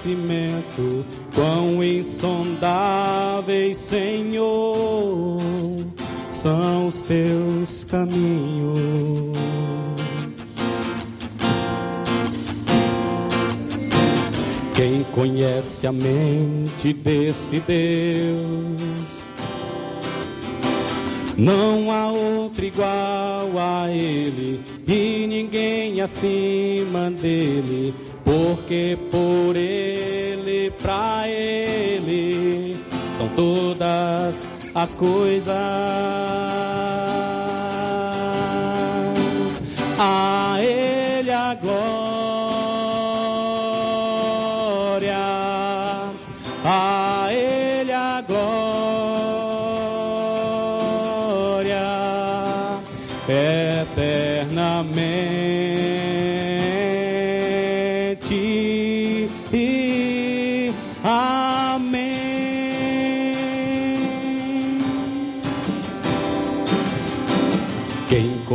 conhecimento, quão insondáveis, Senhor, são os teus caminhos. Quem conhece a mente desse Deus? Não há outro igual a Ele e ninguém acima dele, porque por Ele, as coisas.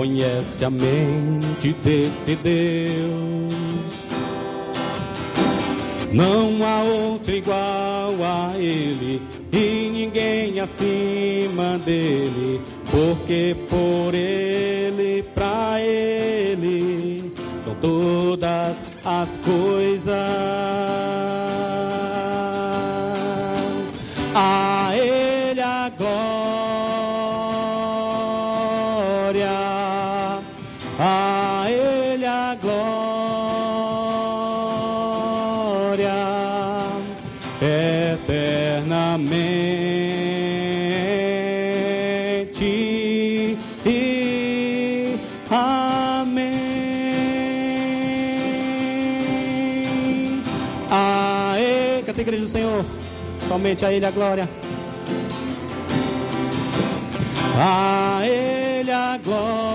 Conhece a mente desse Deus? Não há outro igual a Ele e ninguém acima dele, porque por Ele, pra Ele, são todas as coisas. A Ele somente a Ele a glória. A Ele a glória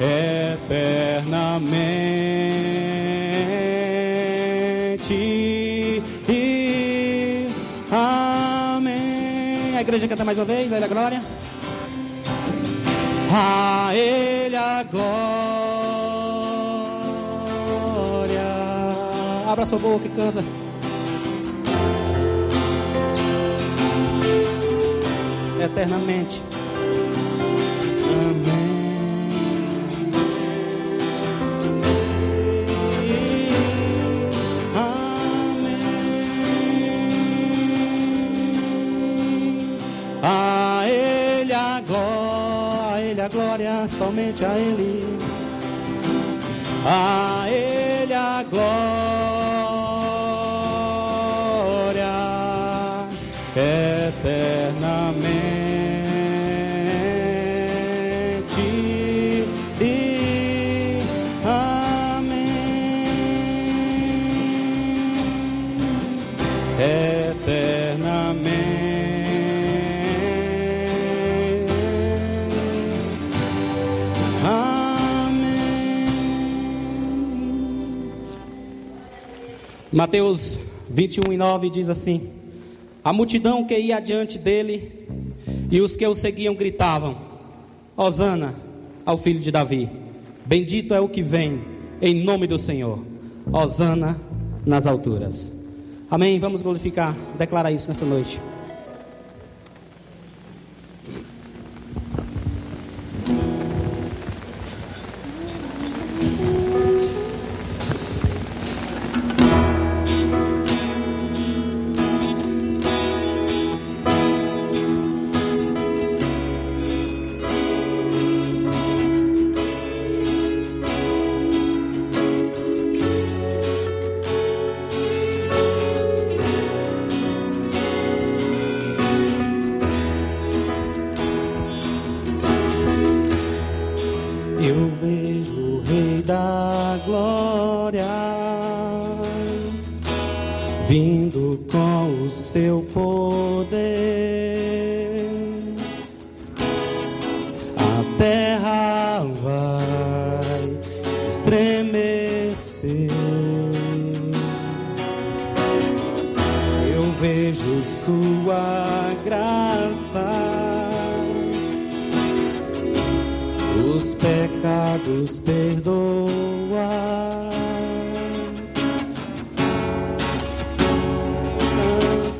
eternamente. E amém. A igreja canta mais uma vez, a Ele a glória. A Ele a glória. Abra sua boca e canta. eternamente. Amém. A Ele a glória, a Ele a glória, somente a Ele. A Ele a glória Mateus 21 e 9 diz assim: A multidão que ia adiante dele e os que o seguiam gritavam: Hosana ao filho de Davi. Bendito é o que vem em nome do Senhor. Hosana nas alturas. Amém. Vamos glorificar, declarar isso nessa noite.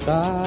다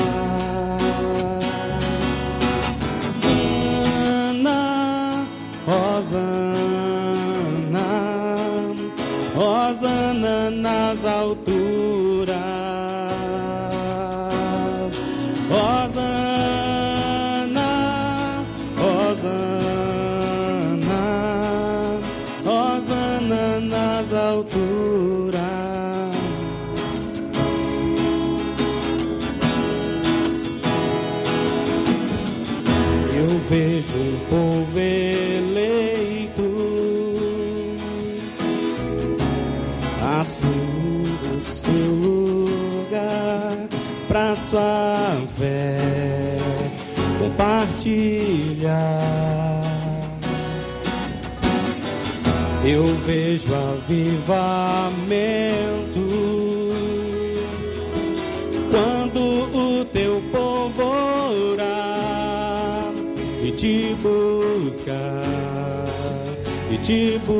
buscar.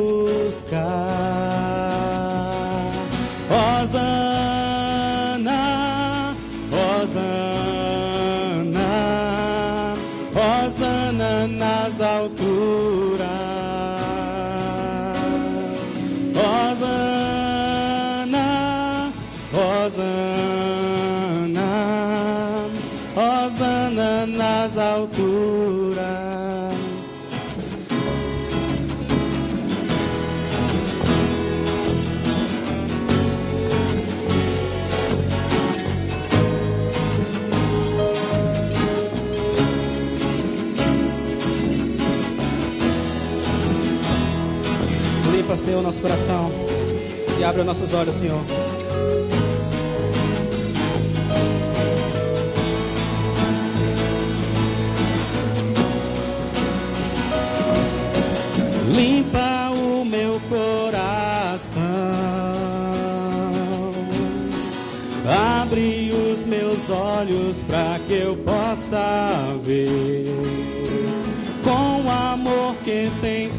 Limpa, Senhor, nosso coração. E abre os nossos olhos, Senhor. Limpa o meu coração, abre os meus olhos para que eu possa ver. Com o amor que tens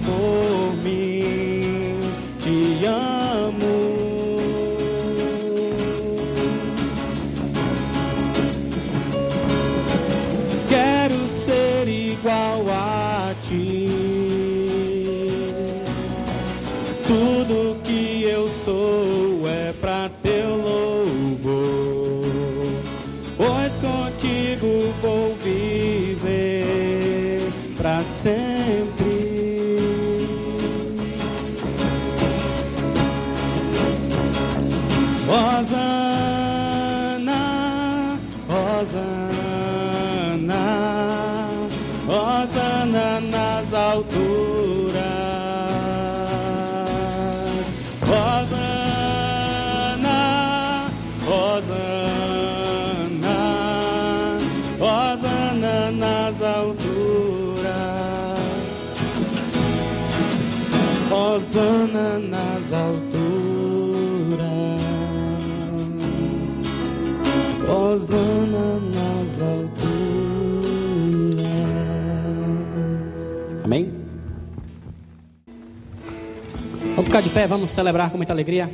ficar de pé, vamos celebrar com muita alegria.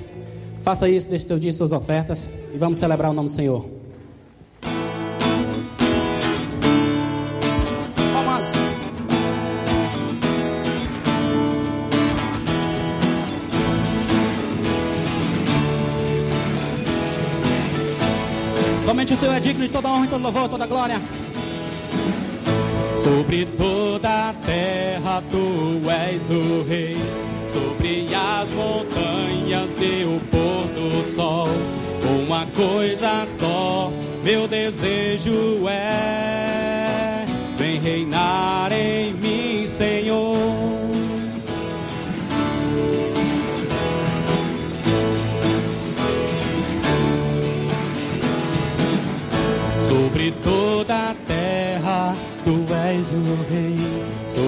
Faça isso, deixe seu dia e suas ofertas e vamos celebrar o nome do Senhor. Vamos. Somente o Senhor é digno de toda honra, todo louvor, toda glória. Sobre toda a terra tu és o rei, sobre as montanhas e o pôr do sol. Uma coisa só, meu desejo é: vem reinar em mim, Senhor. Sobre toda a terra tu és o rei,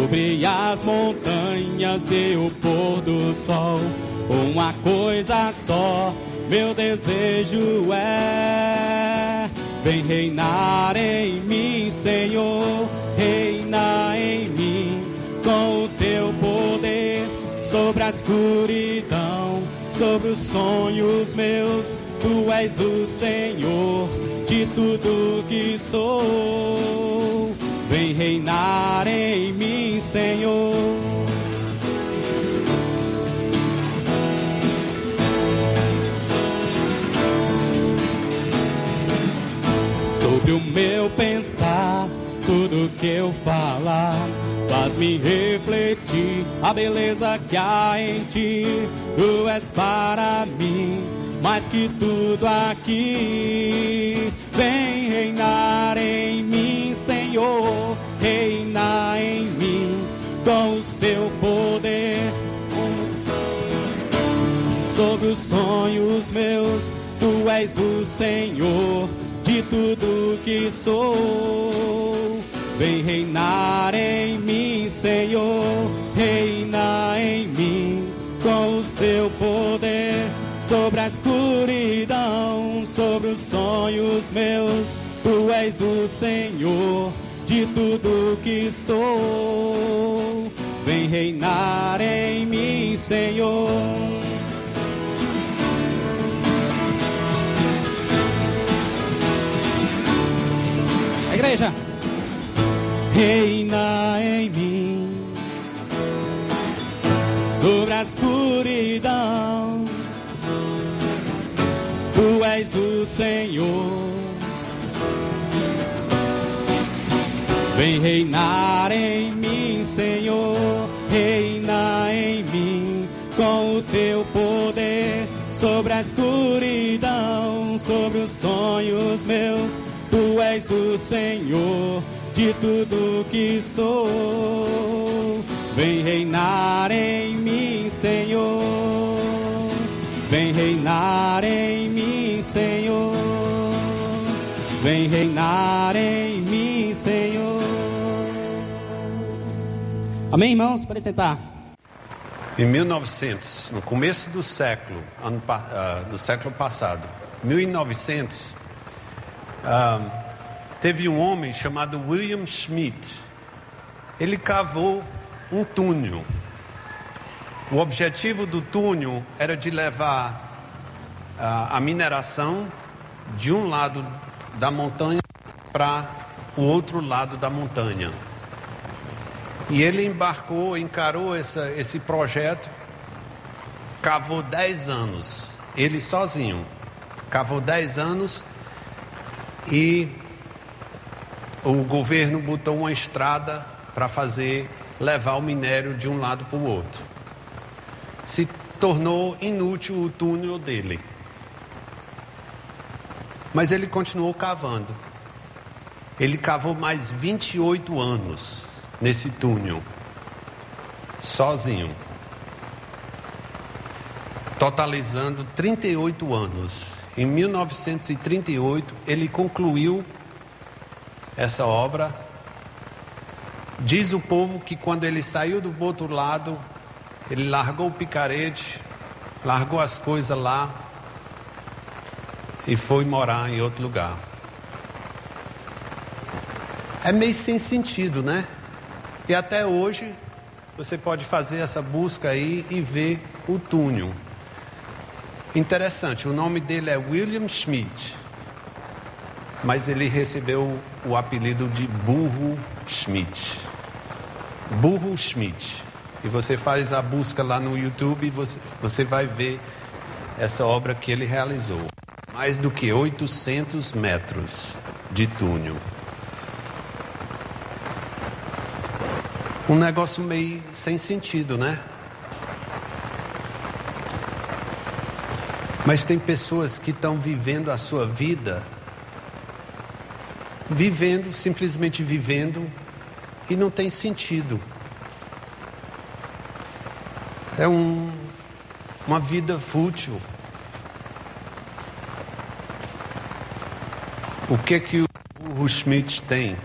sobre as montanhas e o pôr do sol. Uma coisa só, meu desejo é Vem reinar em mim, Senhor, reina em mim com o teu poder sobre a escuridão, sobre os sonhos meus. Tu és o Senhor de tudo que sou. Vem reinar em mim, Senhor. sobre o meu pensar, tudo que eu falar, faz-me refletir a beleza que há em ti. Tu és para mim mais que tudo aqui. Vem reinar em mim, Senhor, reina em mim com o seu poder. Sobre os sonhos meus, tu és o Senhor de tudo que sou. Vem reinar em mim, Senhor, reina em mim com o seu poder sobre a escuridão, sobre os sonhos meus. Tu és o Senhor de tudo que sou. Vem reinar em mim, Senhor. igreja. Reina em mim sobre a escuridão. Tu és o Senhor. Vem reinar em mim, Senhor. Reina em mim com o teu poder sobre a escuridão, sobre os sonhos meus Tu és o Senhor de tudo que sou. Vem reinar em mim, Senhor. Vem reinar em mim, Senhor. Vem reinar em Amém, irmãos? Para sentar. Em 1900, no começo do século, ano, uh, do século passado, 1900, teve um homem chamado William Schmidt. Ele cavou um túnel. O objetivo do túnel era de levar uh, a mineração de um lado da montanha para o outro lado da montanha. E ele embarcou, encarou essa, esse projeto, cavou 10 anos, ele sozinho, cavou 10 anos e o governo botou uma estrada para fazer levar o minério de um lado para o outro. Se tornou inútil o túnel dele. Mas ele continuou cavando. Ele cavou mais 28 anos nesse túnel, sozinho, totalizando 38 anos. Em 1938, ele concluiu essa obra. Diz o povo que quando ele saiu do outro lado, ele largou o picarete, largou as coisas lá e foi morar em outro lugar. É meio sem sentido, né? E até hoje você pode fazer essa busca aí e ver o túnel. Interessante, o nome dele é William Schmidt, mas ele recebeu o apelido de Burro Schmidt. Burro Schmidt. E você faz a busca lá no YouTube e você, você vai ver essa obra que ele realizou. Mais do que 800 metros de túnel. Um negócio meio sem sentido, né? Mas tem pessoas que estão vivendo a sua vida, vivendo, simplesmente vivendo, e não tem sentido. É um, uma vida fútil. O que que o, o Schmidt tem?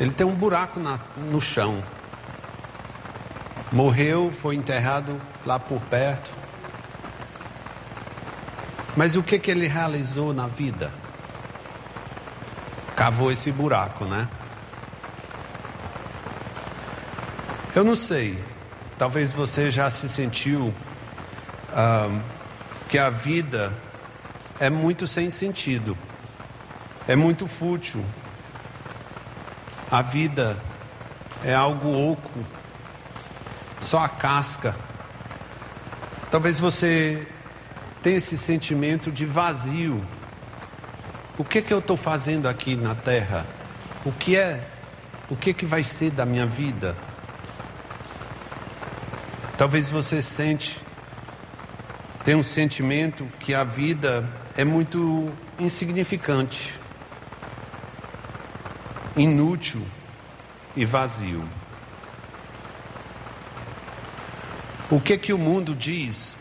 Ele tem um buraco na, no chão. Morreu, foi enterrado lá por perto. Mas o que, que ele realizou na vida? cavou esse buraco, né? Eu não sei, talvez você já se sentiu ah, que a vida é muito sem sentido, é muito fútil. A vida é algo oco, só a casca. Talvez você tenha esse sentimento de vazio. O que que eu estou fazendo aqui na terra? O que é? O que que vai ser da minha vida? Talvez você sente, tem um sentimento que a vida é muito insignificante, inútil e vazio. O que que o mundo diz?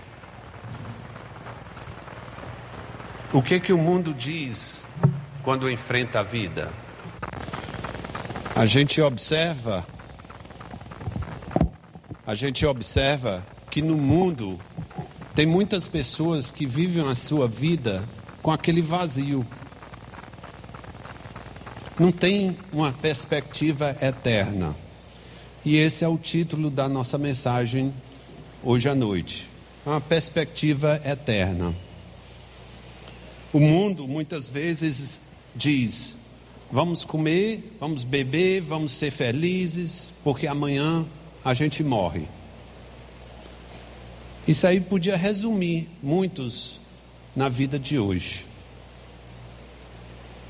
O que que o mundo diz quando enfrenta a vida? A gente observa a gente observa que no mundo tem muitas pessoas que vivem a sua vida com aquele vazio. Não tem uma perspectiva eterna. E esse é o título da nossa mensagem hoje à noite. Uma perspectiva eterna. O mundo muitas vezes diz: vamos comer, vamos beber, vamos ser felizes, porque amanhã a gente morre. Isso aí podia resumir muitos na vida de hoje.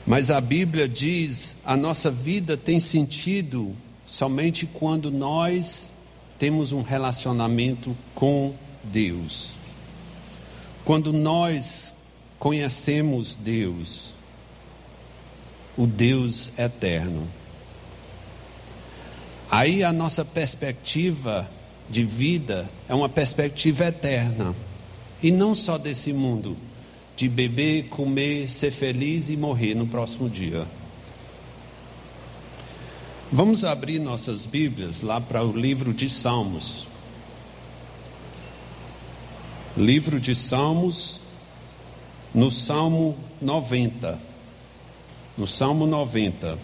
Mas a Bíblia diz: a nossa vida tem sentido somente quando nós temos um relacionamento com Deus. Quando nós conhecemos Deus, o Deus eterno. Aí a nossa perspectiva de vida é uma perspectiva eterna. E não só desse mundo, de beber, comer, ser feliz e morrer no próximo dia. Vamos abrir nossas Bíblias lá para o livro de Salmos. Livro de Salmos, no Salmo 90. No Salmo 90.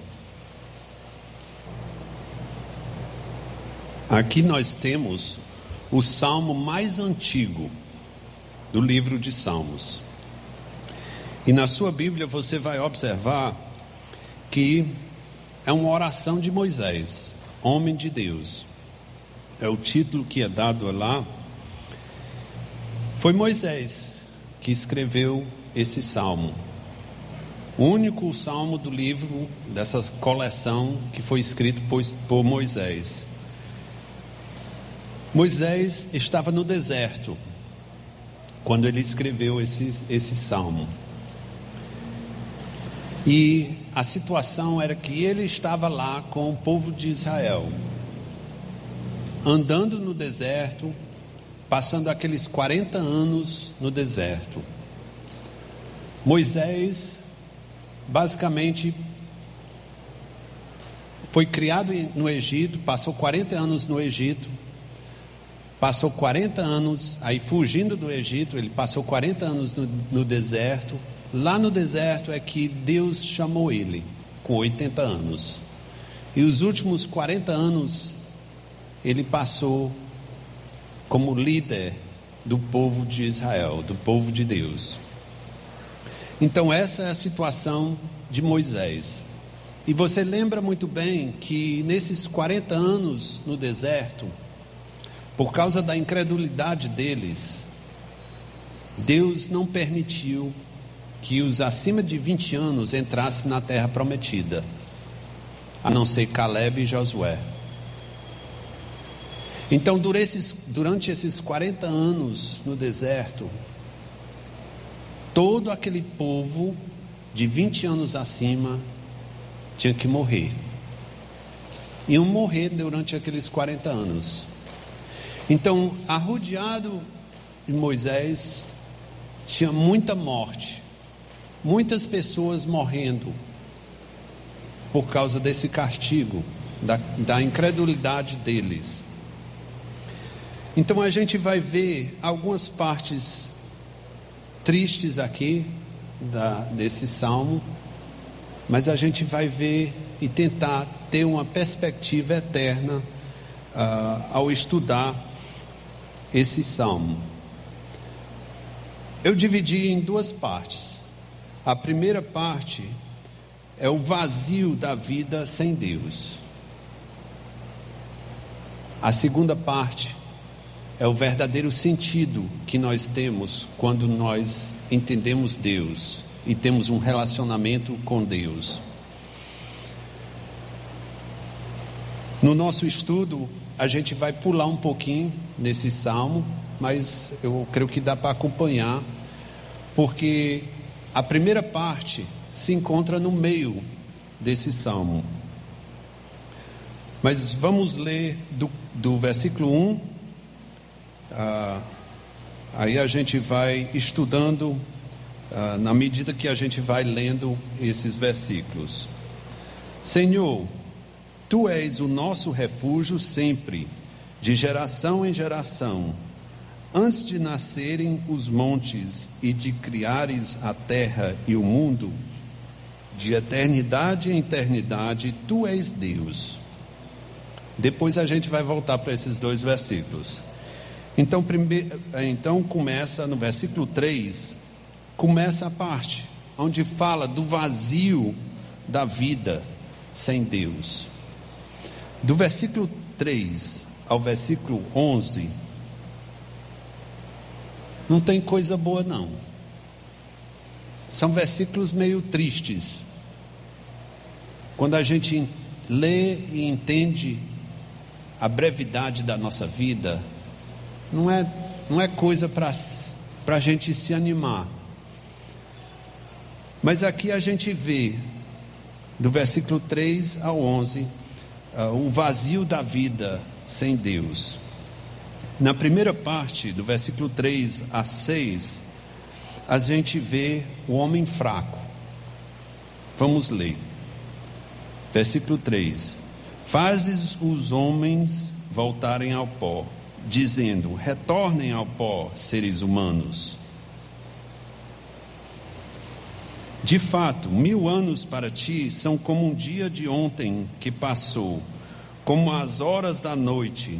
Aqui nós temos o salmo mais antigo do livro de Salmos. E na sua Bíblia você vai observar que é uma oração de Moisés, homem de Deus. É o título que é dado lá. Foi Moisés que escreveu esse salmo. O único salmo do livro dessa coleção que foi escrito por, Moisés. Moisés estava no deserto quando ele escreveu esse, esse salmo. E a situação era que ele estava lá com o povo de Israel, andando no deserto, passando aqueles 40 anos no deserto. Moisés, basicamente, foi criado no Egito, passou 40 anos no Egito, passou 40 anos aí fugindo do Egito, ele passou 40 anos no, no deserto. Lá no deserto é que Deus chamou ele, com 80 anos. E os últimos 40 anos ele passou como líder do povo de Israel, do povo de Deus. Então, essa é a situação de Moisés. E você lembra muito bem que nesses 40 anos no deserto, por causa da incredulidade deles, Deus não permitiu que os acima de 20 anos entrassem na terra prometida, a não ser Caleb e Josué. Então, durante esses, durante esses 40 anos no deserto, todo aquele povo de 20 anos acima tinha que morrer. Iam morrer durante aqueles 40 anos. Então, arrodeado de Moisés, tinha muita morte, muitas pessoas morrendo por causa desse castigo, da, da incredulidade deles. Então a gente vai ver algumas partes tristes aqui da, desse salmo, mas a gente vai ver e tentar ter uma perspectiva eterna uh, ao estudar esse salmo. Eu dividi em duas partes. A primeira parte é o vazio da vida sem Deus. A segunda parte é o verdadeiro sentido que nós temos quando nós entendemos Deus e temos um relacionamento com Deus. No nosso estudo, a gente vai pular um pouquinho nesse salmo, mas eu creio que dá para acompanhar, porque a primeira parte se encontra no meio desse salmo. Mas vamos ler do, do versículo 1, ah, aí a gente vai estudando ah, na medida que a gente vai lendo esses versículos. Senhor, Tu és o nosso refúgio sempre, de geração em geração. Antes de nascerem os montes e de criares a terra e o mundo, de eternidade em eternidade, tu és Deus. Depois a gente vai voltar para esses dois versículos. Então, primeiro, então começa no versículo 3, começa a parte onde fala do vazio da vida sem Deus. Do versículo 3 ao versículo 11, não tem coisa boa, não. São versículos meio tristes. Quando a gente lê e entende a brevidade da nossa vida, não é, não é coisa para a gente se animar. Mas aqui a gente vê, do versículo 3 ao 11, uh, o vazio da vida sem Deus. Na primeira parte, do versículo 3 a 6, a gente vê o homem fraco. Vamos ler. Versículo 3: Fazes os homens voltarem ao pó, dizendo: Retornem ao pó, seres humanos. De fato, mil anos para ti são como um dia de ontem que passou, como as horas da noite,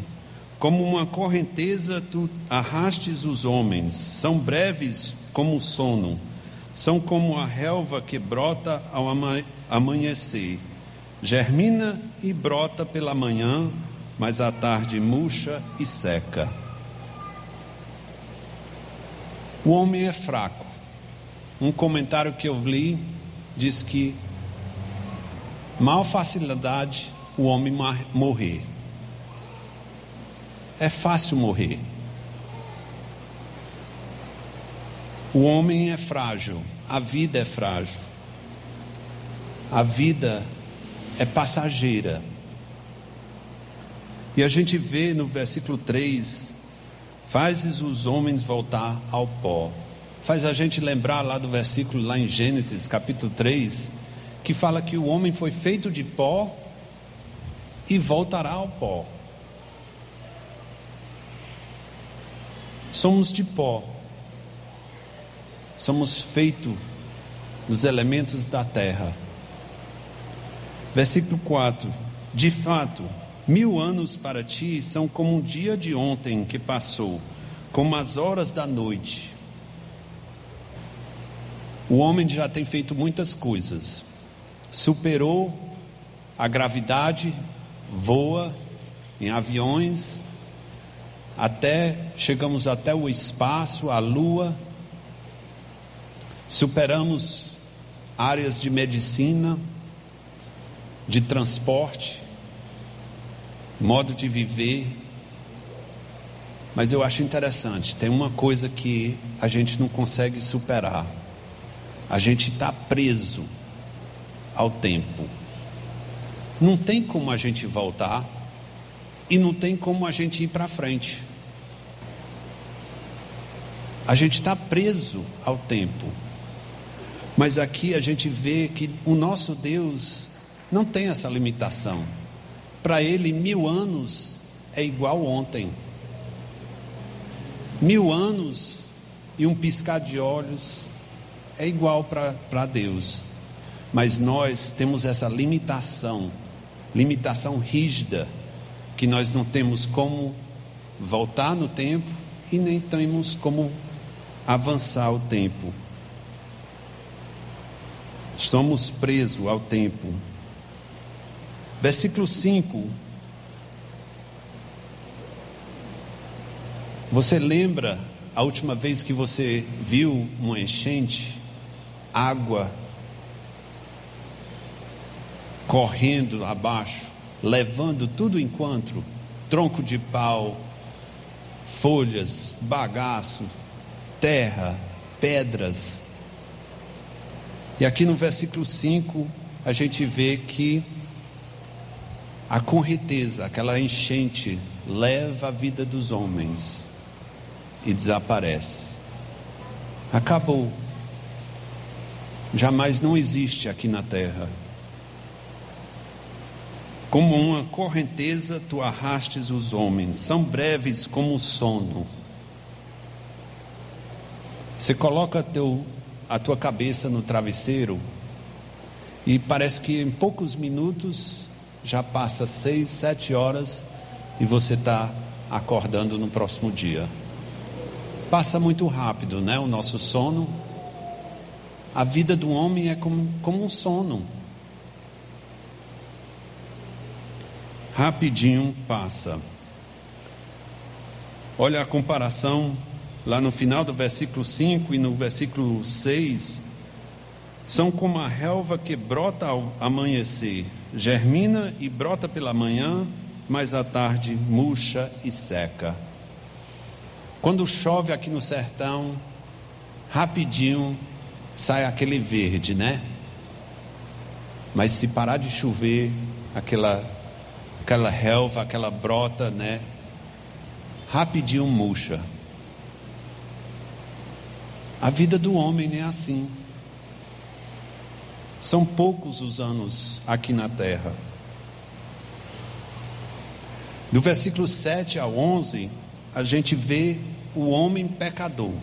como uma correnteza tu arrastes os homens, são breves como o sono, são como a relva que brota ao amanhecer, germina e brota pela manhã, mas à tarde murcha e seca. O homem é fraco um comentário que eu li diz que mal facilidade o homem morrer. É fácil morrer. O homem é frágil, a vida é frágil. A vida é passageira. E a gente vê no versículo 3: Fazes os homens voltar ao pó faz a gente lembrar lá do versículo lá em Gênesis, capítulo 3, que fala que o homem foi feito de pó e voltará ao pó. Somos de pó. Somos feitos dos elementos da terra. Versículo 4: De fato, mil anos para ti são como um dia de ontem que passou, como as horas da noite. O homem já tem feito muitas coisas. Superou a gravidade, voa em aviões, até chegamos até o espaço, a lua. Superamos áreas de medicina, de transporte, modo de viver. Mas eu acho interessante, tem uma coisa que a gente não consegue superar a gente está preso ao tempo. Não tem como a gente voltar e não tem como a gente ir para frente. A gente está preso ao tempo. Mas aqui a gente vê que o nosso Deus não tem essa limitação. Para Ele, mil anos é igual ontem. Mil anos e um piscar de olhos é igual para Deus. Mas nós temos essa limitação, limitação rígida, que nós não temos como voltar no tempo e nem temos como avançar o tempo. Estamos presos ao tempo. Versículo 5. Você lembra a última vez que você viu uma enchente? Água correndo abaixo, levando tudo enquanto tronco de pau, folhas, bagaço, terra, pedras. E aqui no versículo 5, a gente vê que a correnteza, aquela enchente, leva a vida dos homens e desaparece. Acabou. Jamais não existe aqui na terra. Como uma correnteza tu arrastes os homens, são breves como o sono. Você coloca teu, a tua cabeça no travesseiro e parece que em poucos minutos já passa seis, sete horas e você está acordando no próximo dia. Passa muito rápido, né? O nosso sono. A vida do homem é como, como um sono. Rapidinho passa. Olha a comparação lá no final do versículo 5 e no versículo 6. São como a relva que brota ao amanhecer, germina e brota pela manhã, mas à tarde murcha e seca. Quando chove aqui no sertão, rapidinho sai aquele verde, né? Mas se parar de chover, aquela aquela relva, aquela brota, né? Rapidinho murcha. A vida do homem é assim. São poucos os anos aqui na terra. Do versículo 7 ao 11, a gente vê o homem pecador.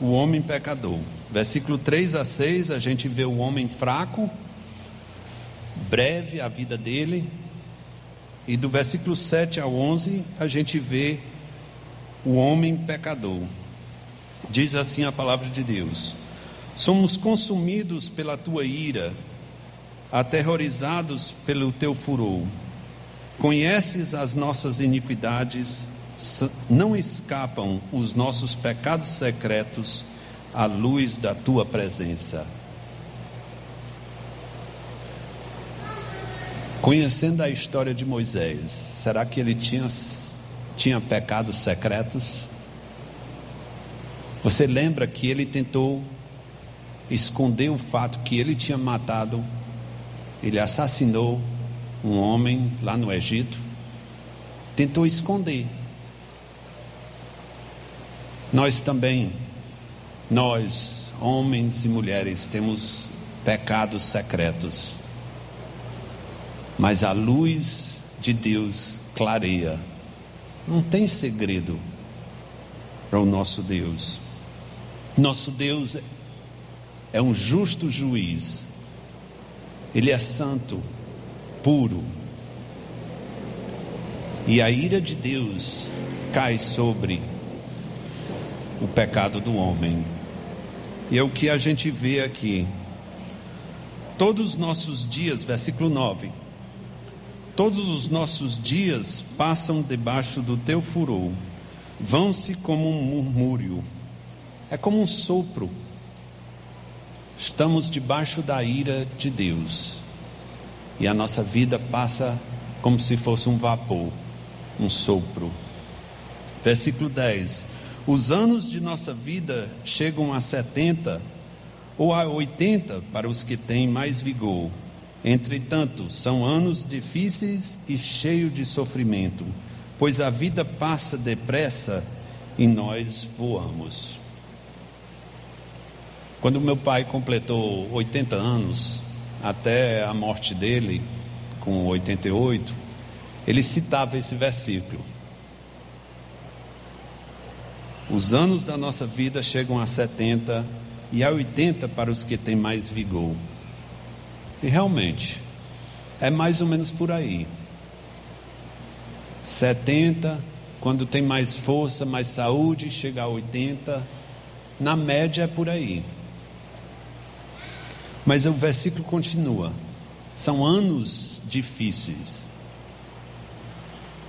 O homem pecador. Versículo 3 a 6, a gente vê o homem fraco, breve a vida dele, e do versículo 7 ao 11, a gente vê o homem pecador. Diz assim a palavra de Deus: Somos consumidos pela tua ira, aterrorizados pelo teu furor. Conheces as nossas iniquidades, não escapam os nossos pecados secretos à luz da tua presença. Conhecendo a história de Moisés, será que ele tinha, tinha pecados secretos? Você lembra que ele tentou esconder o fato que ele tinha matado, ele assassinou um homem lá no Egito, tentou esconder. Nós também, nós, homens e mulheres, temos pecados secretos mas a luz de Deus clareia. Não tem segredo para o nosso Deus. Nosso Deus é um justo juiz, Ele é santo, puro, e a ira de Deus cai sobre o pecado do homem. E é o que a gente vê aqui. Todos os nossos dias, versículo 9 Todos os nossos dias passam debaixo do teu furor, vão-se como um murmúrio, é como um sopro. Estamos debaixo da ira de Deus, e a nossa vida passa como se fosse um vapor, um sopro. Versículo 10: Os anos de nossa vida chegam a 70 ou a 80 para os que têm mais vigor Entretanto, são anos difíceis e cheios de sofrimento, pois a vida passa depressa e nós voamos. Quando meu pai completou 80 anos, até a morte dele, com 88, ele citava esse versículo. Os anos da nossa vida chegam a 70 e a 80 para os que têm mais vigor. E realmente, é mais ou menos por aí. 70, quando tem mais força, mais saúde, chega a 80. Na média é por aí. Mas o versículo continua. São anos difíceis.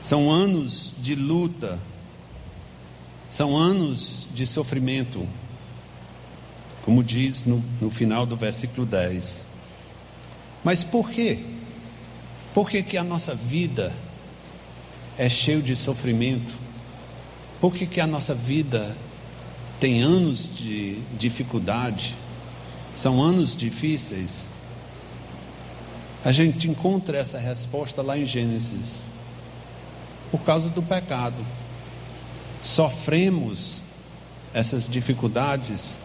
São anos de luta. São anos de sofrimento. Como diz no, no final do versículo 10. Mas por quê? Por que, que a nossa vida é cheia de sofrimento? Por que, que a nossa vida tem anos de dificuldade? São anos difíceis? A gente encontra essa resposta lá em Gênesis. Por causa do pecado. Sofremos essas dificuldades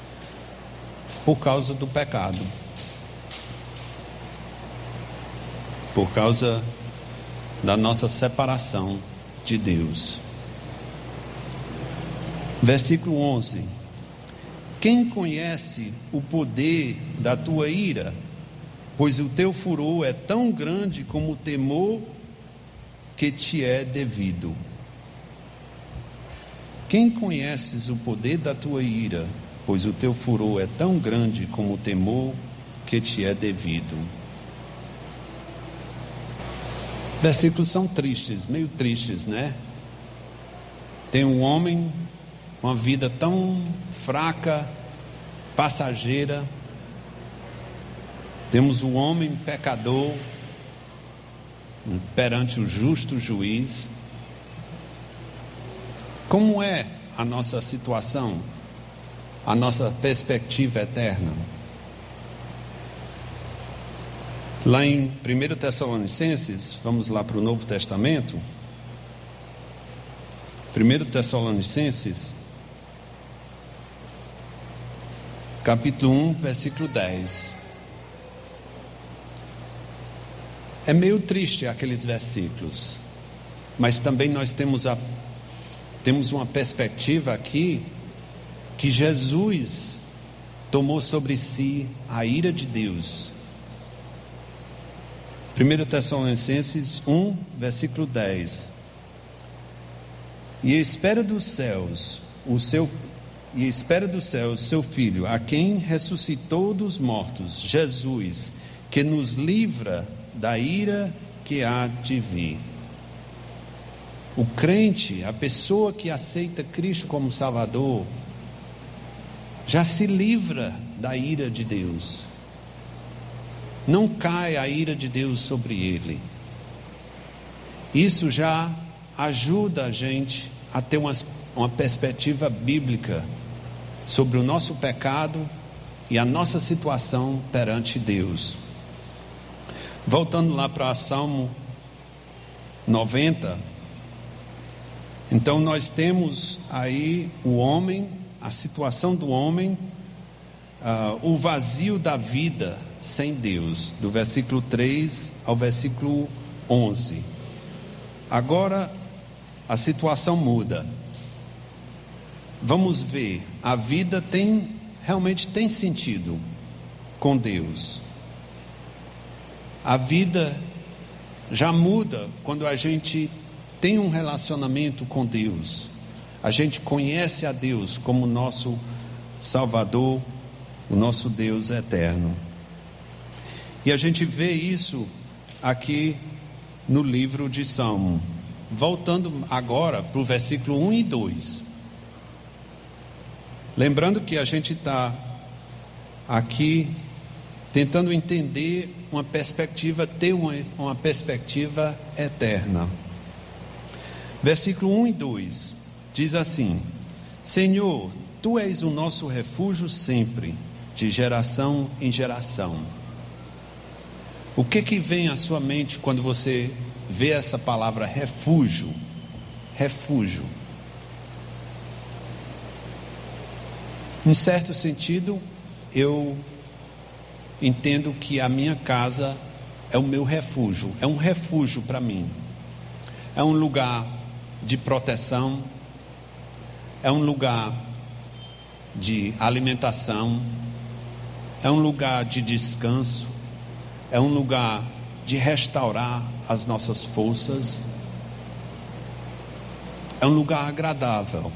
por causa do pecado. Por causa da nossa separação de Deus. Versículo 11: Quem conhece o poder da tua ira? Pois o teu furor é tão grande como o temor que te é devido. Quem conheces o poder da tua ira? Pois o teu furor é tão grande como o temor que te é devido. Versículos são tristes, meio tristes, né? Tem um homem com uma vida tão fraca, passageira. Temos um homem pecador perante o justo juiz. Como é a nossa situação, a nossa perspectiva eterna? Lá em 1 Tessalonicenses, vamos lá para o Novo Testamento. 1 Tessalonicenses, capítulo 1, versículo 10. É meio triste aqueles versículos, mas também nós temos, a, temos uma perspectiva aqui que Jesus tomou sobre si a ira de Deus 1 Tessalonicenses 1, versículo 10. E espera dos céus o seu e espera dos céus seu filho, a quem ressuscitou dos mortos, Jesus, que nos livra da ira que há de vir. O crente, a pessoa que aceita Cristo como Salvador, já se livra da ira de Deus não cai a ira de Deus sobre ele. Isso já ajuda a gente a ter uma, uma perspectiva bíblica sobre o nosso pecado e a nossa situação perante Deus. Voltando lá para Salmo 90, então nós temos aí o homem, a situação do homem, uh, o vazio da vida sem Deus, do versículo 3 ao versículo 11. Agora a situação muda. Vamos ver, a vida tem realmente tem sentido com Deus. A vida já muda quando a gente tem um relacionamento com Deus. A gente conhece a Deus como nosso Salvador, o nosso Deus eterno. E a gente vê isso aqui no livro de Salmo. Voltando agora para o versículo 1 e 2. Lembrando que a gente está aqui tentando entender uma perspectiva, ter uma, uma perspectiva eterna. Versículo 1 e 2 diz assim: Senhor, tu és o nosso refúgio sempre, de geração em geração. O que que vem à sua mente quando você vê essa palavra refúgio? Refúgio. Em certo sentido, eu entendo que a minha casa é o meu refúgio, é um refúgio para mim. É um lugar de proteção, é um lugar de alimentação, é um lugar de descanso, é um lugar de restaurar as nossas forças, é um lugar agradável.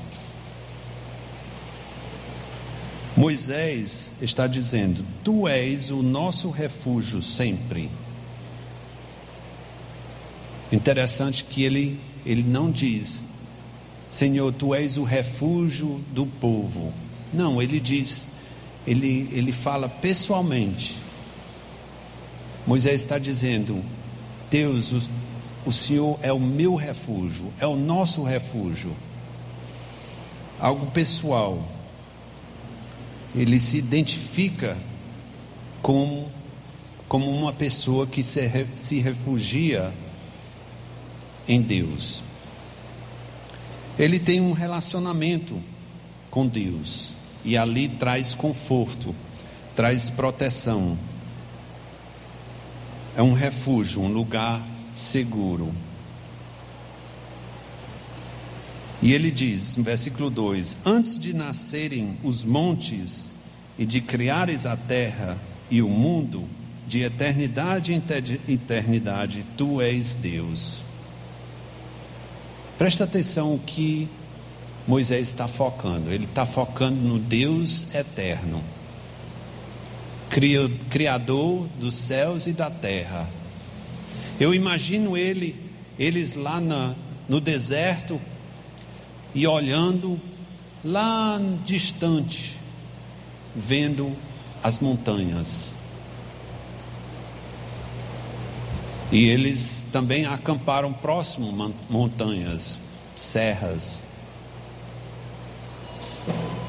Moisés está dizendo: Tu és o nosso refúgio sempre. Interessante que ele, ele não diz, Senhor, tu és o refúgio do povo. Não, ele diz, ele, ele fala pessoalmente. Moisés está dizendo: Deus, o, o Senhor é o meu refúgio, é o nosso refúgio. Algo pessoal. Ele se identifica como, como uma pessoa que se, se refugia em Deus. Ele tem um relacionamento com Deus e ali traz conforto, traz proteção. É um refúgio, um lugar seguro. E ele diz, no versículo 2: Antes de nascerem os montes e de criares a terra e o mundo, de eternidade em eternidade, tu és Deus. Presta atenção o que Moisés está focando. Ele está focando no Deus eterno, Criador dos céus e da terra. Eu imagino ele, eles lá na, no deserto e olhando lá distante, vendo as montanhas. E eles também acamparam próximo montanhas, serras.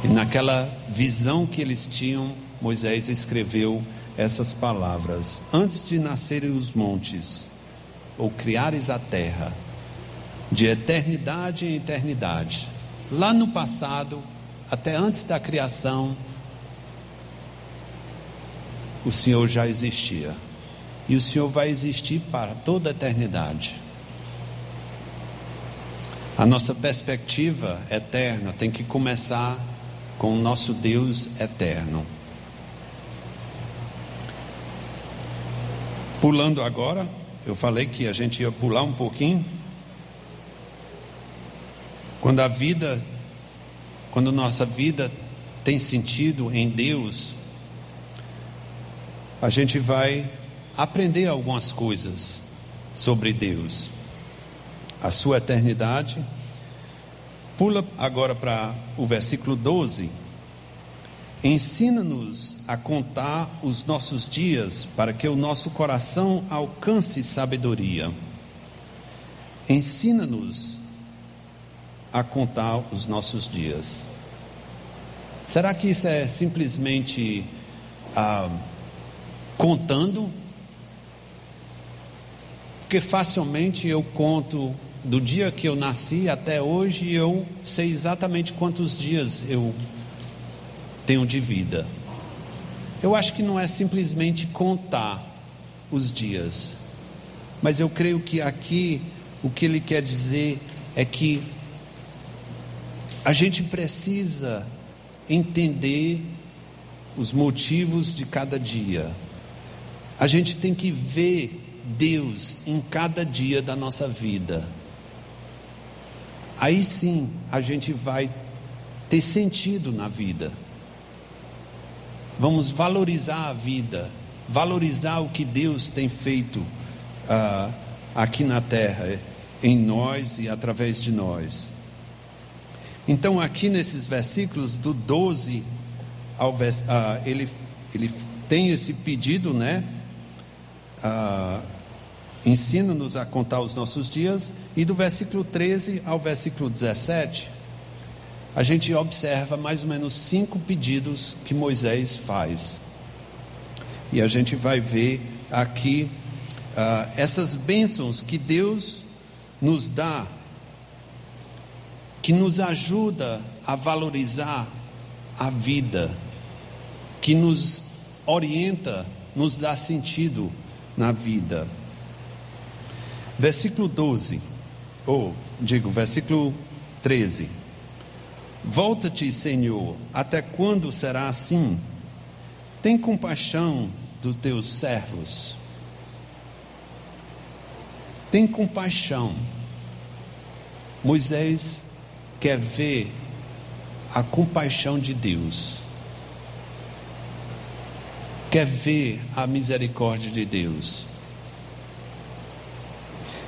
E naquela visão que eles tinham, Moisés escreveu essas palavras: Antes de nascerem os montes, ou criares a terra, de eternidade em eternidade, lá no passado, até antes da criação, o Senhor já existia e o Senhor vai existir para toda a eternidade. A nossa perspectiva eterna tem que começar com o nosso Deus eterno. Pulando agora, eu falei que a gente ia pular um pouquinho. Quando a vida, quando nossa vida tem sentido em Deus, a gente vai aprender algumas coisas sobre Deus, a sua eternidade. Pula agora para o versículo 12. Ensina-nos a contar os nossos dias para que o nosso coração alcance sabedoria. Ensina-nos a contar os nossos dias. Será que isso é simplesmente ah, contando porque facilmente eu conto do dia que eu nasci até hoje, eu sei exatamente quantos dias eu tenho de vida. Eu acho que não é simplesmente contar os dias, mas eu creio que aqui o que ele quer dizer é que a gente precisa entender os motivos de cada dia. A gente tem que ver Deus em cada dia da nossa vida. Aí sim a gente vai ter sentido na vida. Vamos valorizar a vida, valorizar o que Deus tem feito uh, aqui na terra, em nós e através de nós. Então, aqui nesses versículos, do 12 ao uh, ele, ele tem esse pedido, né? Uh, ensina-nos a contar os nossos dias, e do versículo 13 ao versículo 17, a gente observa mais ou menos cinco pedidos que Moisés faz. E a gente vai ver aqui uh, essas bênçãos que Deus nos dá, que nos ajuda a valorizar a vida, que nos orienta, nos dá sentido na vida. Versículo 12, ou digo, versículo 13. Volta-te, Senhor, até quando será assim? Tem compaixão dos teus servos Tem compaixão. Moisés quer ver a compaixão de Deus. Quer ver a misericórdia de Deus.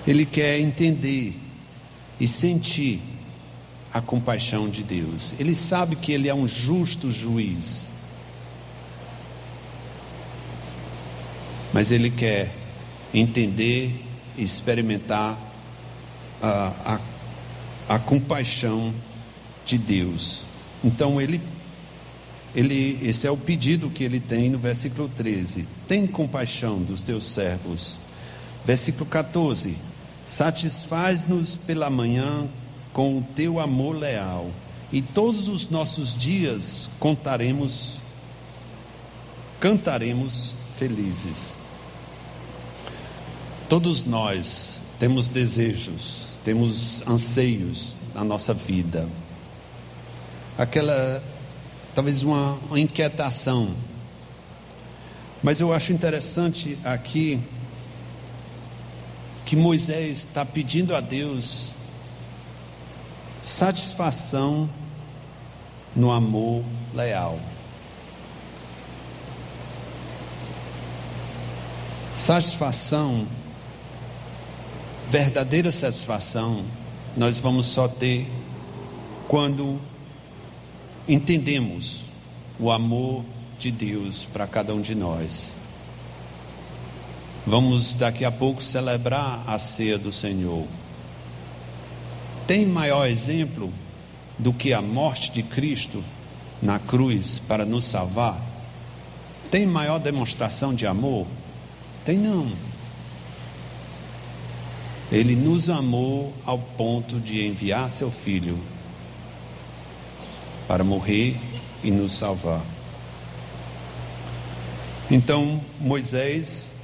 Ele quer entender e sentir a compaixão de Deus. Ele sabe que ele é um justo juiz. Mas ele quer entender e experimentar a, a, a compaixão de Deus. Então ele ele, esse é o pedido que ele tem no versículo 13: Tem compaixão dos teus servos. Versículo 14: Satisfaz-nos pela manhã com o teu amor leal, e todos os nossos dias contaremos, cantaremos felizes. Todos nós temos desejos, temos anseios na nossa vida. Aquela, talvez uma, uma inquietação. Mas eu acho interessante aqui que Moisés está pedindo a Deus satisfação no amor leal. Satisfação, verdadeira satisfação, nós vamos só ter quando entendemos o amor de Deus para cada um de nós. Vamos daqui a pouco celebrar a ceia do Senhor. Tem maior exemplo do que a morte de Cristo na cruz para nos salvar? Tem maior demonstração de amor? Tem não. Ele nos amou ao ponto de enviar seu filho para morrer e nos salvar. Então, Moisés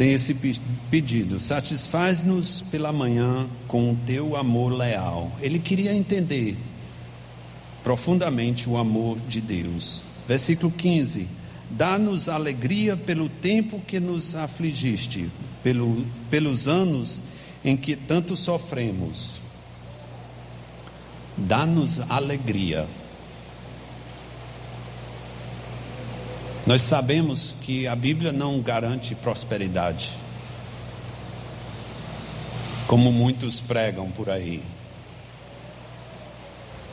tem esse pedido: satisfaz-nos pela manhã com o teu amor leal. Ele queria entender profundamente o amor de Deus. Versículo 15: Dá-nos alegria pelo tempo que nos afligiste, pelo, pelos anos em que tanto sofremos. Dá-nos alegria Nós sabemos que a Bíblia não garante prosperidade, como muitos pregam por aí.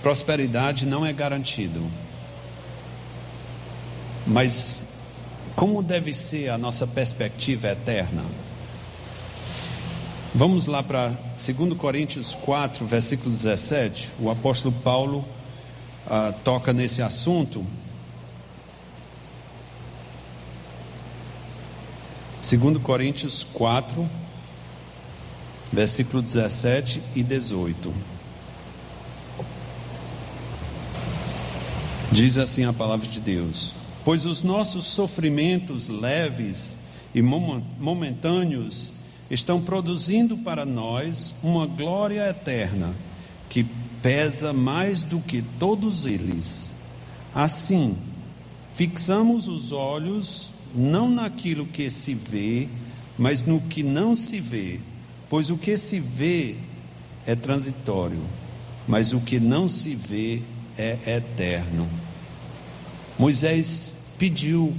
Prosperidade não é garantido. Mas como deve ser a nossa perspectiva eterna? Vamos lá para 2 Coríntios 4, versículo 17. O apóstolo Paulo ah, toca nesse assunto 2 Coríntios 4, versículo 17 e 18. Diz assim a palavra de Deus: Pois os nossos sofrimentos leves e momentâneos estão produzindo para nós uma glória eterna que pesa mais do que todos eles. Assim, fixamos os olhos não naquilo que se vê, mas no que não se vê, pois o que se vê é transitório, mas o que não se vê é eterno. Moisés pediu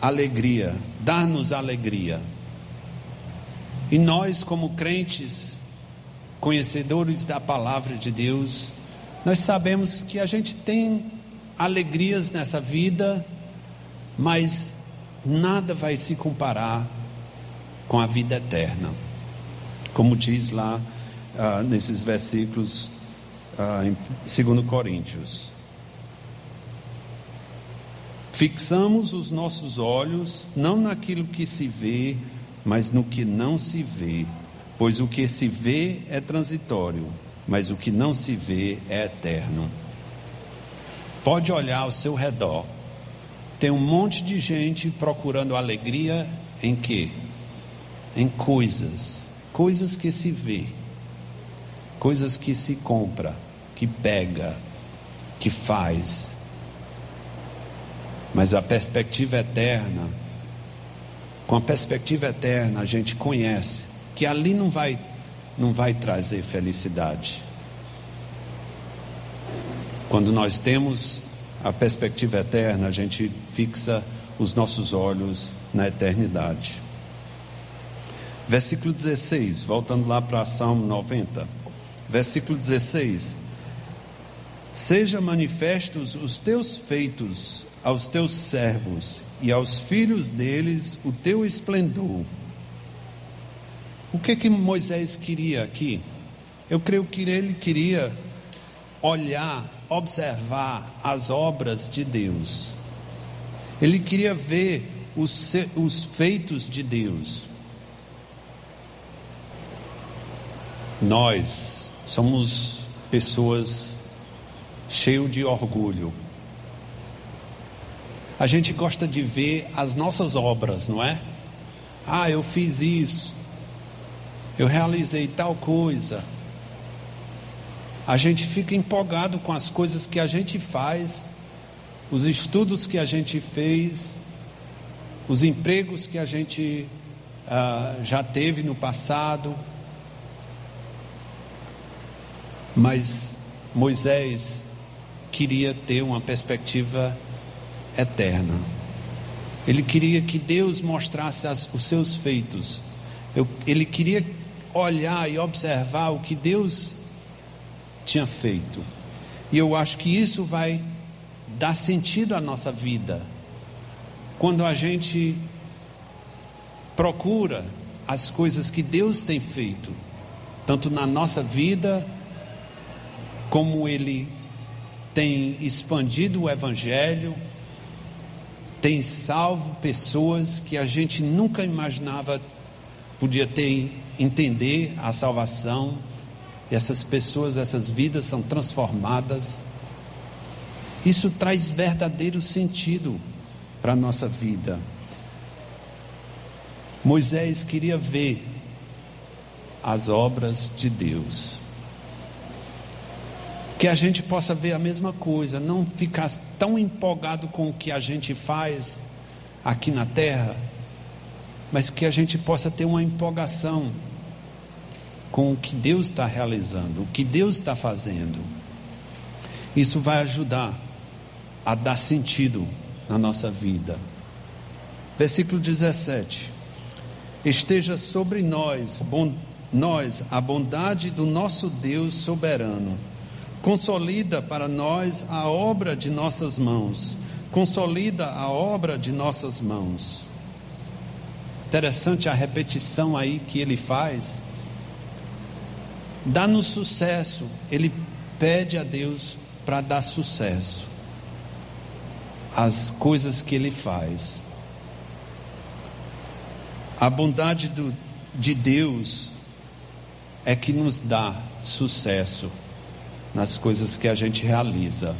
alegria, dar-nos alegria. E nós, como crentes, conhecedores da palavra de Deus, nós sabemos que a gente tem alegrias nessa vida mas nada vai se comparar com a vida eterna. Como diz lá uh, nesses versículos uh, em 2 Coríntios. Fixamos os nossos olhos não naquilo que se vê, mas no que não se vê, pois o que se vê é transitório, mas o que não se vê é eterno. Pode olhar ao seu redor tem um monte de gente procurando alegria em quê? Em coisas, coisas que se vê, coisas que se compra, que pega, que faz. Mas a perspectiva eterna, com a perspectiva eterna, a gente conhece que ali não vai, não vai trazer felicidade. Quando nós temos a perspectiva eterna, a gente fixa os nossos olhos na eternidade. Versículo 16, voltando lá para Salmo 90. Versículo 16: Seja manifestos os teus feitos aos teus servos e aos filhos deles o teu esplendor. O que que Moisés queria aqui? Eu creio que ele queria olhar, observar as obras de Deus. Ele queria ver os, os feitos de Deus. Nós somos pessoas cheias de orgulho. A gente gosta de ver as nossas obras, não é? Ah, eu fiz isso, eu realizei tal coisa. A gente fica empolgado com as coisas que a gente faz, os estudos que a gente fez, os empregos que a gente ah, já teve no passado. Mas Moisés queria ter uma perspectiva eterna. Ele queria que Deus mostrasse as, os seus feitos. Eu, ele queria olhar e observar o que Deus tinha feito. E eu acho que isso vai dar sentido à nossa vida. Quando a gente procura as coisas que Deus tem feito, tanto na nossa vida, como Ele tem expandido o Evangelho, tem salvo pessoas que a gente nunca imaginava podia ter entender a salvação. E essas pessoas, essas vidas são transformadas. Isso traz verdadeiro sentido para a nossa vida. Moisés queria ver as obras de Deus. Que a gente possa ver a mesma coisa, não ficar tão empolgado com o que a gente faz aqui na terra, mas que a gente possa ter uma empolgação com o que Deus está realizando, o que Deus está fazendo. Isso vai ajudar a dar sentido na nossa vida. Versículo 17: Esteja sobre nós, nós a bondade do nosso Deus soberano. Consolida para nós a obra de nossas mãos. Consolida a obra de nossas mãos. Interessante a repetição aí que ele faz. Dá-nos sucesso. Ele pede a Deus para dar sucesso às coisas que ele faz. A bondade do, de Deus é que nos dá sucesso nas coisas que a gente realiza.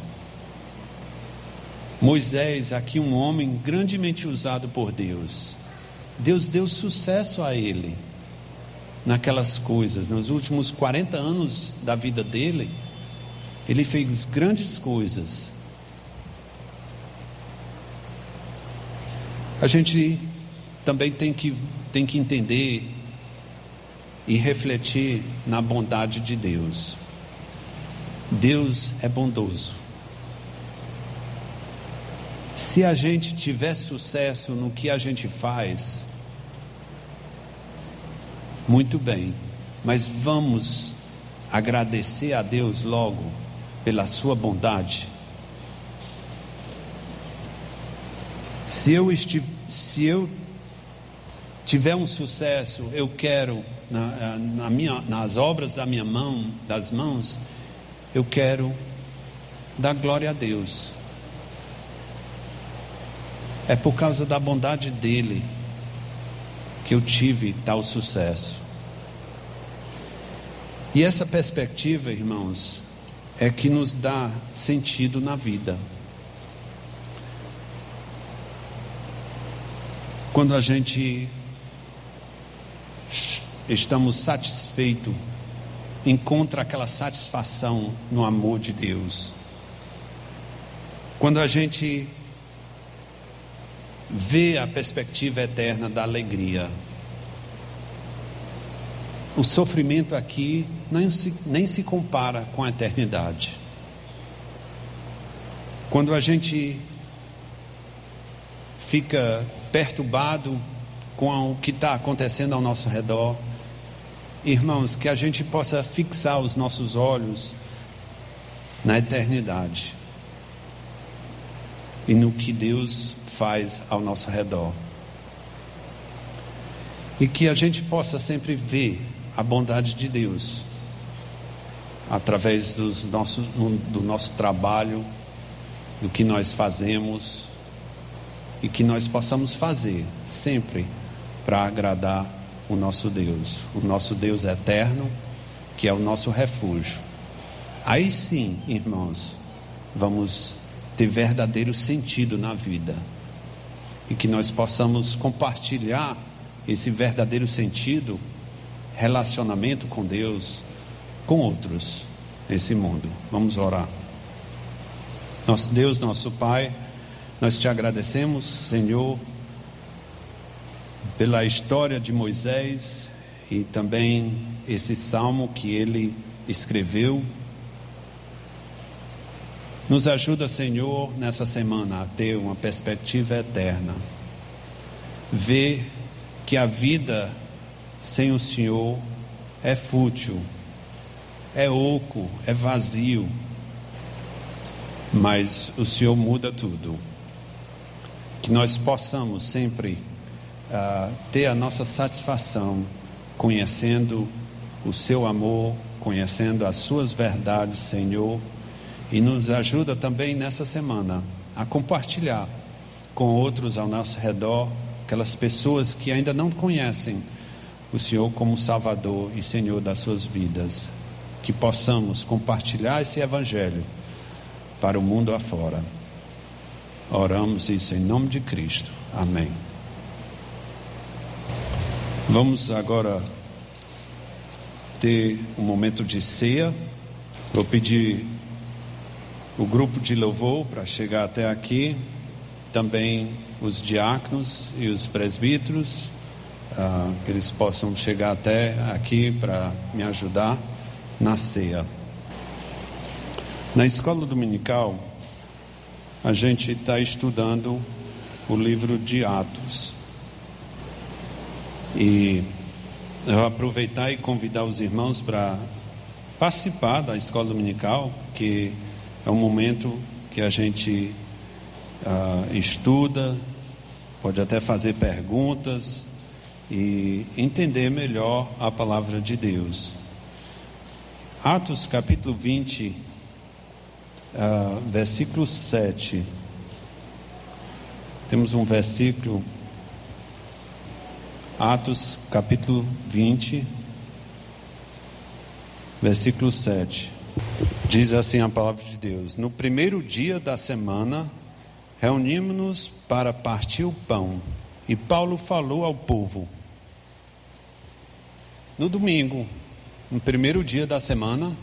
Moisés, aqui um homem grandemente usado por Deus, Deus deu sucesso a ele naquelas coisas. Nos últimos 40 anos da vida dele, ele fez grandes coisas. A gente também tem que, tem que entender e refletir na bondade de Deus. Deus é bondoso. Se a gente tiver sucesso no que a gente faz, muito bem, mas vamos agradecer a Deus logo pela sua bondade. Se eu, estive, se eu tiver um sucesso, eu quero na, na minha, nas obras da minha mão, das mãos, eu quero dar glória a Deus. É por causa da bondade dele que eu tive tal sucesso. E essa perspectiva, irmãos, é que nos dá sentido na vida. Quando a gente estamos satisfeitos, encontra aquela satisfação no amor de Deus. Quando a gente vê a perspectiva eterna da alegria. O sofrimento aqui nem se, nem se compara com a eternidade. Quando a gente fica perturbado com o que está acontecendo ao nosso redor, irmãos, que a gente possa fixar os nossos olhos na eternidade e no que Deus faz ao nosso redor. E que a gente possa sempre ver a bondade de Deus através dos nossos, do nosso trabalho, do que nós fazemos e que nós possamos fazer sempre para agradar o nosso Deus, o nosso Deus eterno, que é o nosso refúgio. Aí sim, irmãos, vamos ter verdadeiro sentido na vida e que nós possamos compartilhar esse verdadeiro sentido, relacionamento com Deus, com outros nesse mundo. Vamos orar. Nosso Deus, nosso Pai, nós te agradecemos, Senhor, pela história de Moisés e também esse salmo que ele escreveu. Nos ajuda, Senhor, nessa semana a ter uma perspectiva eterna. Ver que a vida sem o Senhor é fútil, é oco, é vazio. Mas o Senhor muda tudo. Que nós possamos sempre uh, ter a nossa satisfação conhecendo o Seu amor, conhecendo as Suas verdades, Senhor e nos ajuda também nessa semana a compartilhar com outros ao nosso redor, aquelas pessoas que ainda não conhecem o Senhor como Salvador e Senhor das suas vidas. Que possamos compartilhar esse Evangelho para o mundo afora. Oramos isso em nome de Cristo. Amém. Vamos agora ter um momento de ceia. Vou pedir o grupo de louvor para chegar até aqui, também os diáconos e os presbíteros, uh, que eles possam chegar até aqui para me ajudar na ceia. Na escola dominical, a gente está estudando o livro de Atos. E eu vou aproveitar e convidar os irmãos para participar da escola dominical, que é um momento que a gente uh, estuda, pode até fazer perguntas e entender melhor a palavra de Deus. Atos capítulo 20, uh, ah, versículo 7. Temos um versículo, Atos capítulo 20, versículo 7. Diz assim a palavra de Deus: No primeiro dia da semana, reunimos-nos para partir o pão, e Paulo falou ao povo. No domingo, no primeiro dia da semana,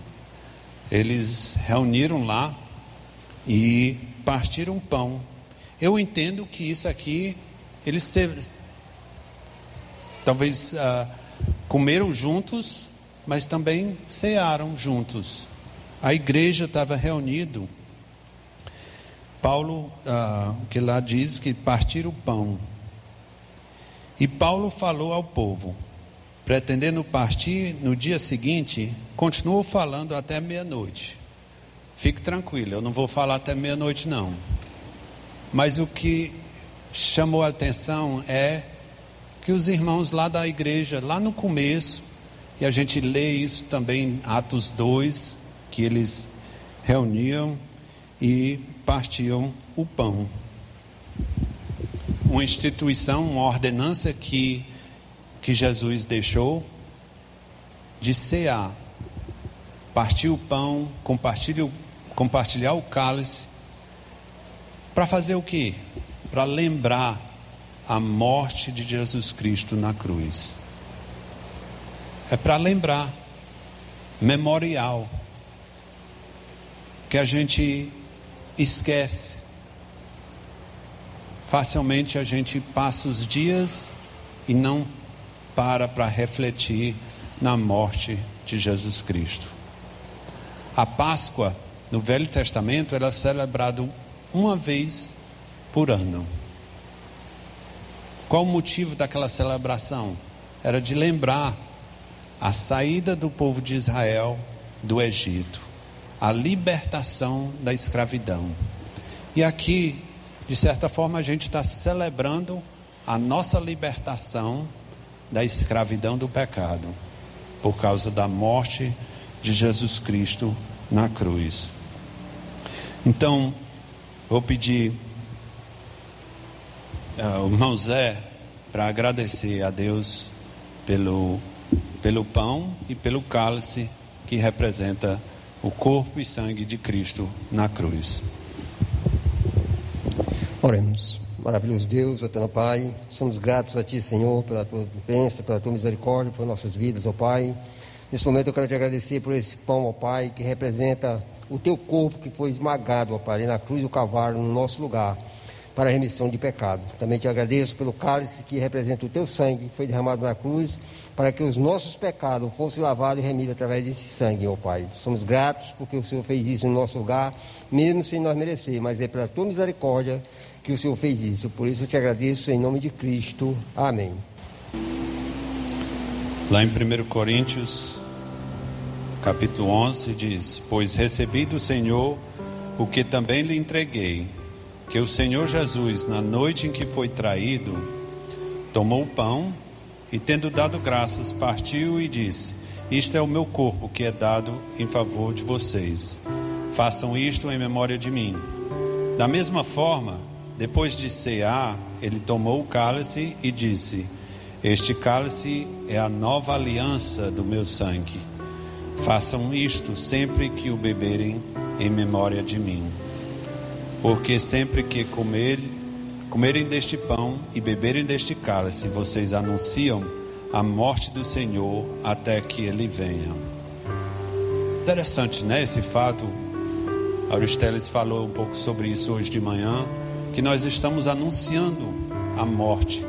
eles reuniram lá e partiram pão. Eu entendo que isso aqui, eles se, talvez uh, comeram juntos, mas também cearam juntos a igreja estava reunida. Paulo, ah, que lá diz que partiram o pão. E Paulo falou ao povo, pretendendo partir no dia seguinte, continuou falando até meia-noite. Fique tranquilo, eu não vou falar até meia-noite, não. Mas o que chamou a atenção é que os irmãos lá da igreja, lá no começo, e a gente lê isso também em Atos 2, que eles reuniam e partiam o pão. Uma instituição, uma ordenança que, que Jesus deixou de cear, partir o pão, compartilhar, compartilhar o cálice, para fazer o que? Para lembrar a morte de Jesus Cristo na cruz. É para lembrar, memorial que a gente esquece. facilmente a gente passa os dias e não para para refletir na morte de Jesus Cristo. A Páscoa no Velho Testamento era celebrado uma vez por ano. Qual o motivo daquela celebração? Era de lembrar a saída do povo de Israel do Egito, a libertação da escravidão. E aqui, de certa forma, a gente está celebrando a nossa libertação da escravidão do pecado, por causa da morte de Jesus Cristo na cruz. Então, vou pedir ao irmão Zé para agradecer a Deus pelo, pelo pão e pelo cálice que representa o corpo e sangue de Cristo na cruz. Oremos. Maravilhoso Deus, eterno Pai, somos gratos a Ti, Senhor, pela Tua bênção, pela Tua misericórdia, por nossas vidas, ó Pai. Nesse momento eu quero te agradecer por esse pão, ó Pai, que representa o teu corpo que foi esmagado, ó Pai, na cruz do cavalo, no nosso lugar, para a remissão de pecado. Também te agradeço pelo cálice que representa o teu sangue, que foi derramado na cruz, para que os nossos pecados fossem lavados e remidos através desse sangue, ó Pai. Somos gratos porque o Senhor fez isso no nosso lugar, mesmo sem nós merecer, mas é pela tua misericórdia que o Senhor fez isso. Por isso eu te agradeço em nome de Cristo. Amém. Lá em 1 Coríntios capítulo 11 diz: Pois recebi do Senhor o que também lhe entreguei, que o Senhor Jesus, na noite em que foi traído, tomou o pão e, tendo dado graças, partiu e disse: Isto é o meu corpo que é dado em favor de vocês. Façam isto em memória de mim. Da mesma forma, depois de cear, ele tomou o cálice e disse: Este cálice é a nova aliança do meu sangue. Façam isto sempre que o beberem em memória de mim. Porque sempre que comer, comerem deste pão e beberem deste cálice, vocês anunciam a morte do Senhor até que ele venha. Interessante, né? Esse fato. Auristeles falou um pouco sobre isso hoje de manhã, que nós estamos anunciando a morte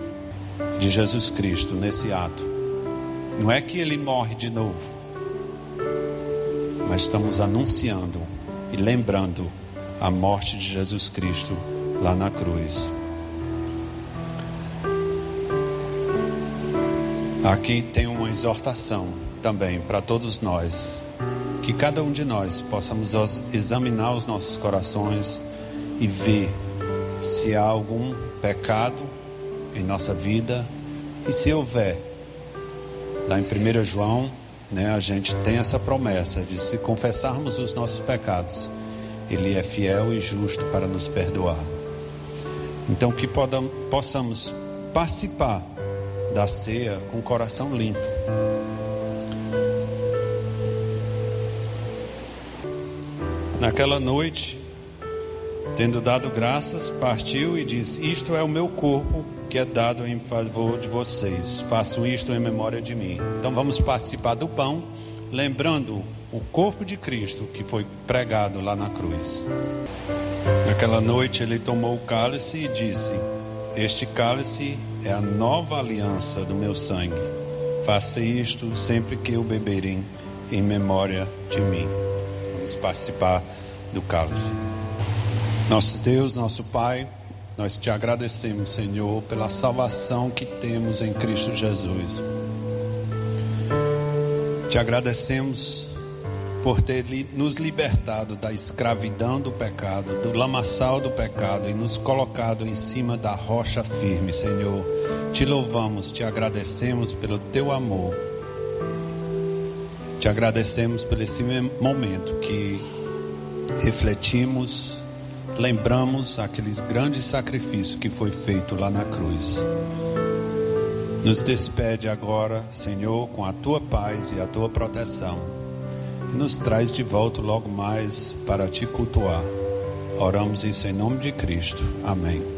de Jesus Cristo nesse ato. Não é que ele morre de novo, mas estamos anunciando e lembrando a morte de Jesus Cristo lá na cruz. Aqui tem uma exortação também para todos nós, que cada um de nós possamos examinar os nossos corações e ver se há algum pecado em nossa vida e se houver, lá em 1 João né, a gente tem essa promessa de se confessarmos os nossos pecados, Ele é fiel e justo para nos perdoar. Então, que possamos participar da ceia com o coração limpo. Naquela noite, tendo dado graças, partiu e disse: Isto é o meu corpo que é dado em favor de vocês. Façam isto em memória de mim. Então vamos participar do pão, lembrando o corpo de Cristo que foi pregado lá na cruz. Naquela noite ele tomou o cálice e disse: Este cálice é a nova aliança do meu sangue. Faça isto sempre que o beberem em memória de mim. Vamos participar do cálice. Nosso Deus, nosso Pai, nós te agradecemos, Senhor, pela salvação que temos em Cristo Jesus. Te agradecemos por ter nos libertado da escravidão do pecado, do lamaçal do pecado e nos colocado em cima da rocha firme, Senhor. Te louvamos, te agradecemos pelo teu amor. Te agradecemos por esse momento que refletimos lembramos aqueles grandes sacrifícios que foi feito lá na cruz. Nos despede agora, Senhor, com a tua paz e a tua proteção. E nos traz de volta logo mais para te cultuar. Oramos isso em nome de Cristo. Amém.